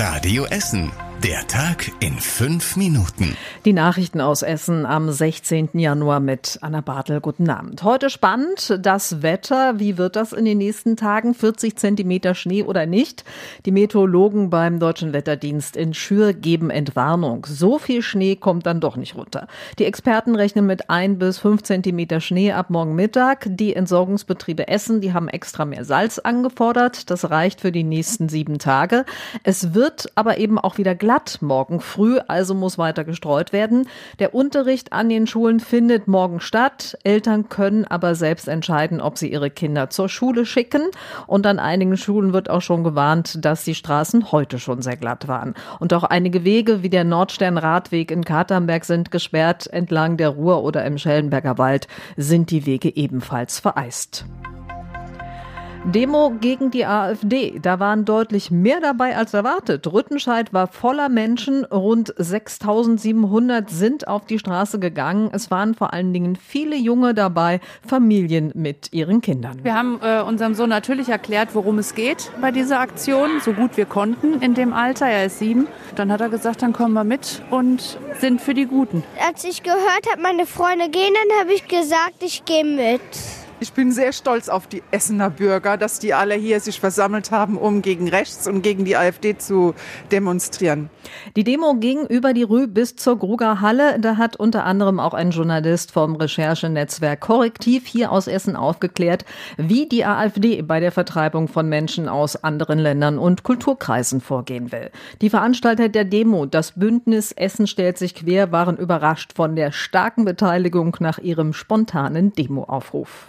Radio Essen. Der Tag in fünf Minuten. Die Nachrichten aus Essen am 16. Januar mit Anna Bartel. Guten Abend. Heute spannend das Wetter. Wie wird das in den nächsten Tagen? 40 Zentimeter Schnee oder nicht? Die Meteorologen beim Deutschen Wetterdienst in Schür geben Entwarnung. So viel Schnee kommt dann doch nicht runter. Die Experten rechnen mit ein bis fünf Zentimeter Schnee ab morgen Mittag. Die Entsorgungsbetriebe Essen, die haben extra mehr Salz angefordert. Das reicht für die nächsten sieben Tage. Es wird aber eben auch wieder glatt morgen früh, also muss weiter gestreut werden. Der Unterricht an den Schulen findet morgen statt. Eltern können aber selbst entscheiden, ob sie ihre Kinder zur Schule schicken. Und an einigen Schulen wird auch schon gewarnt, dass die Straßen heute schon sehr glatt waren. Und auch einige Wege wie der Nordstern-Radweg in Katernberg sind gesperrt. Entlang der Ruhr oder im Schellenberger Wald sind die Wege ebenfalls vereist. Demo gegen die AfD. Da waren deutlich mehr dabei als erwartet. Rüttenscheid war voller Menschen. Rund 6700 sind auf die Straße gegangen. Es waren vor allen Dingen viele Junge dabei, Familien mit ihren Kindern. Wir haben äh, unserem Sohn natürlich erklärt, worum es geht bei dieser Aktion, so gut wir konnten in dem Alter. Er ist sieben. Dann hat er gesagt, dann kommen wir mit und sind für die Guten. Als ich gehört habe, meine Freunde gehen, dann habe ich gesagt, ich gehe mit. Ich bin sehr stolz auf die Essener Bürger, dass die alle hier sich versammelt haben, um gegen rechts und gegen die AfD zu demonstrieren. Die Demo ging über die Rue bis zur Gruger Halle. Da hat unter anderem auch ein Journalist vom Recherchenetzwerk Korrektiv hier aus Essen aufgeklärt, wie die AfD bei der Vertreibung von Menschen aus anderen Ländern und Kulturkreisen vorgehen will. Die Veranstalter der Demo, das Bündnis Essen stellt sich quer, waren überrascht von der starken Beteiligung nach ihrem spontanen Demoaufruf.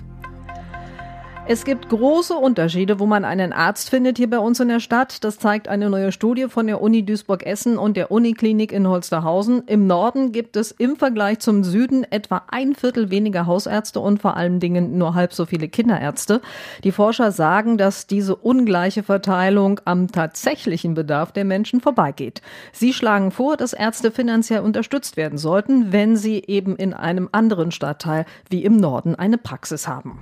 Es gibt große Unterschiede, wo man einen Arzt findet hier bei uns in der Stadt. Das zeigt eine neue Studie von der Uni Duisburg-Essen und der Uniklinik in Holsterhausen. Im Norden gibt es im Vergleich zum Süden etwa ein Viertel weniger Hausärzte und vor allen Dingen nur halb so viele Kinderärzte. Die Forscher sagen, dass diese ungleiche Verteilung am tatsächlichen Bedarf der Menschen vorbeigeht. Sie schlagen vor, dass Ärzte finanziell unterstützt werden sollten, wenn sie eben in einem anderen Stadtteil wie im Norden eine Praxis haben.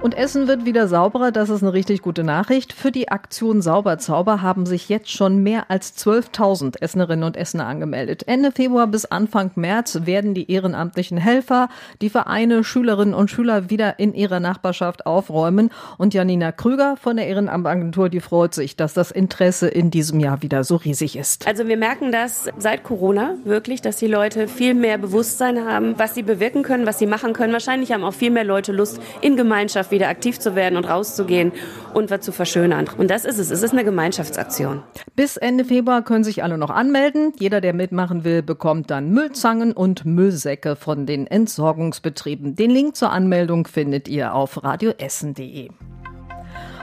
Und Essen wird wieder sauberer, das ist eine richtig gute Nachricht. Für die Aktion Sauberzauber haben sich jetzt schon mehr als 12.000 Essenerinnen und Essener angemeldet. Ende Februar bis Anfang März werden die ehrenamtlichen Helfer, die Vereine, Schülerinnen und Schüler wieder in ihrer Nachbarschaft aufräumen. Und Janina Krüger von der Ehrenamtagentur, die freut sich, dass das Interesse in diesem Jahr wieder so riesig ist. Also wir merken das seit Corona wirklich, dass die Leute viel mehr Bewusstsein haben, was sie bewirken können, was sie machen können. Wahrscheinlich haben auch viel mehr Leute Lust, in Gemeinschaft Gemeinschaft wieder aktiv zu werden und rauszugehen und was zu verschönern. Und das ist es. Es ist eine Gemeinschaftsaktion. Bis Ende Februar können sich alle noch anmelden. Jeder, der mitmachen will, bekommt dann Müllzangen und Müllsäcke von den Entsorgungsbetrieben. Den Link zur Anmeldung findet ihr auf radioessen.de.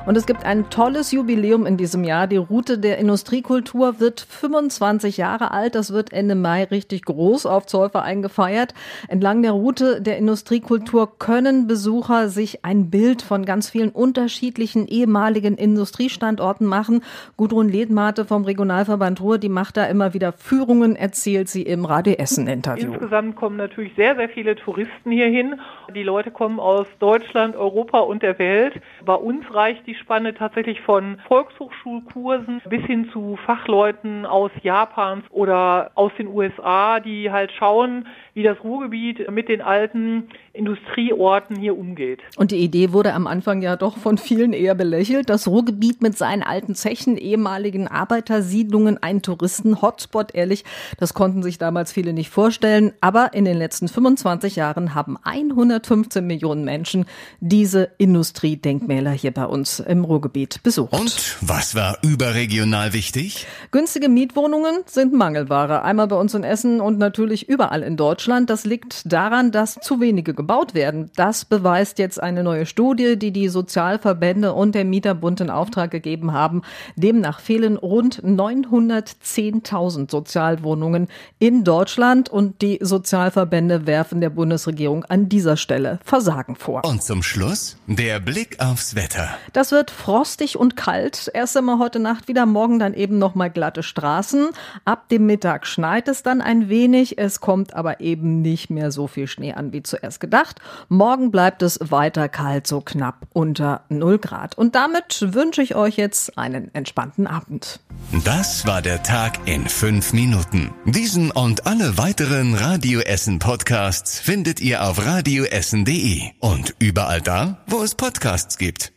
Und es gibt ein tolles Jubiläum in diesem Jahr. Die Route der Industriekultur wird 25 Jahre alt. Das wird Ende Mai richtig groß auf Zollverein gefeiert. Entlang der Route der Industriekultur können Besucher sich ein Bild von ganz vielen unterschiedlichen ehemaligen Industriestandorten machen. Gudrun Ledmate vom Regionalverband Ruhr, die macht da immer wieder Führungen, erzählt sie im Radio Essen Interview. Insgesamt kommen natürlich sehr, sehr viele Touristen hierhin. Die Leute kommen aus Deutschland, Europa und der Welt. Bei uns reicht die die Spanne tatsächlich von Volkshochschulkursen bis hin zu Fachleuten aus Japans oder aus den USA, die halt schauen, wie das Ruhrgebiet mit den alten Industrieorten hier umgeht. Und die Idee wurde am Anfang ja doch von vielen eher belächelt. Das Ruhrgebiet mit seinen alten Zechen, ehemaligen Arbeitersiedlungen, ein Touristen-Hotspot, ehrlich, das konnten sich damals viele nicht vorstellen. Aber in den letzten 25 Jahren haben 115 Millionen Menschen diese Industriedenkmäler hier bei uns im Ruhrgebiet besucht. Und was war überregional wichtig? Günstige Mietwohnungen sind Mangelware. Einmal bei uns in Essen und natürlich überall in Deutschland. Das liegt daran, dass zu wenige gebaut werden. Das beweist jetzt eine neue Studie, die die Sozialverbände und der Mieterbund in Auftrag gegeben haben. Demnach fehlen rund 910.000 Sozialwohnungen in Deutschland und die Sozialverbände werfen der Bundesregierung an dieser Stelle Versagen vor. Und zum Schluss der Blick aufs Wetter. Das wird frostig und kalt. Erst einmal heute Nacht wieder, morgen dann eben nochmal glatte Straßen. Ab dem Mittag schneit es dann ein wenig. Es kommt aber eben nicht mehr so viel Schnee an wie zuerst gedacht. Morgen bleibt es weiter kalt, so knapp unter 0 Grad. Und damit wünsche ich euch jetzt einen entspannten Abend. Das war der Tag in fünf Minuten. Diesen und alle weiteren Radio Essen Podcasts findet ihr auf radioessen.de und überall da, wo es Podcasts gibt.